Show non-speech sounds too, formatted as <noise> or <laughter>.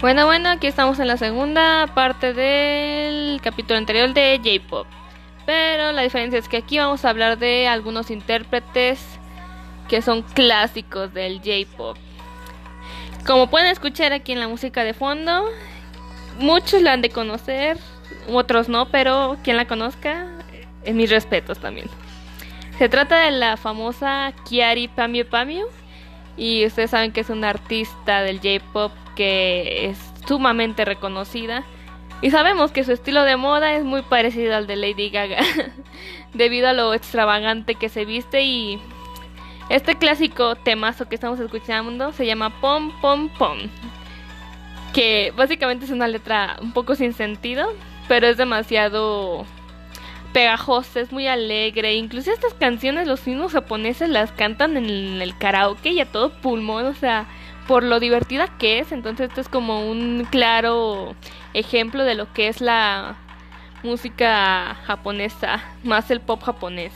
Bueno, bueno, aquí estamos en la segunda parte del capítulo anterior de J-Pop. Pero la diferencia es que aquí vamos a hablar de algunos intérpretes que son clásicos del J-Pop. Como pueden escuchar aquí en la música de fondo, muchos la han de conocer, otros no, pero quien la conozca, en mis respetos también. Se trata de la famosa Kiari Pamio Pamio y ustedes saben que es una artista del J-Pop que es sumamente reconocida. Y sabemos que su estilo de moda es muy parecido al de Lady Gaga, <laughs> debido a lo extravagante que se viste y este clásico temazo que estamos escuchando se llama Pom Pom Pom, que básicamente es una letra un poco sin sentido, pero es demasiado pegajosa, es muy alegre. Incluso estas canciones los mismos japoneses las cantan en el karaoke y a todo pulmón, o sea, por lo divertida que es. Entonces esto es como un claro ejemplo de lo que es la música japonesa, más el pop japonés.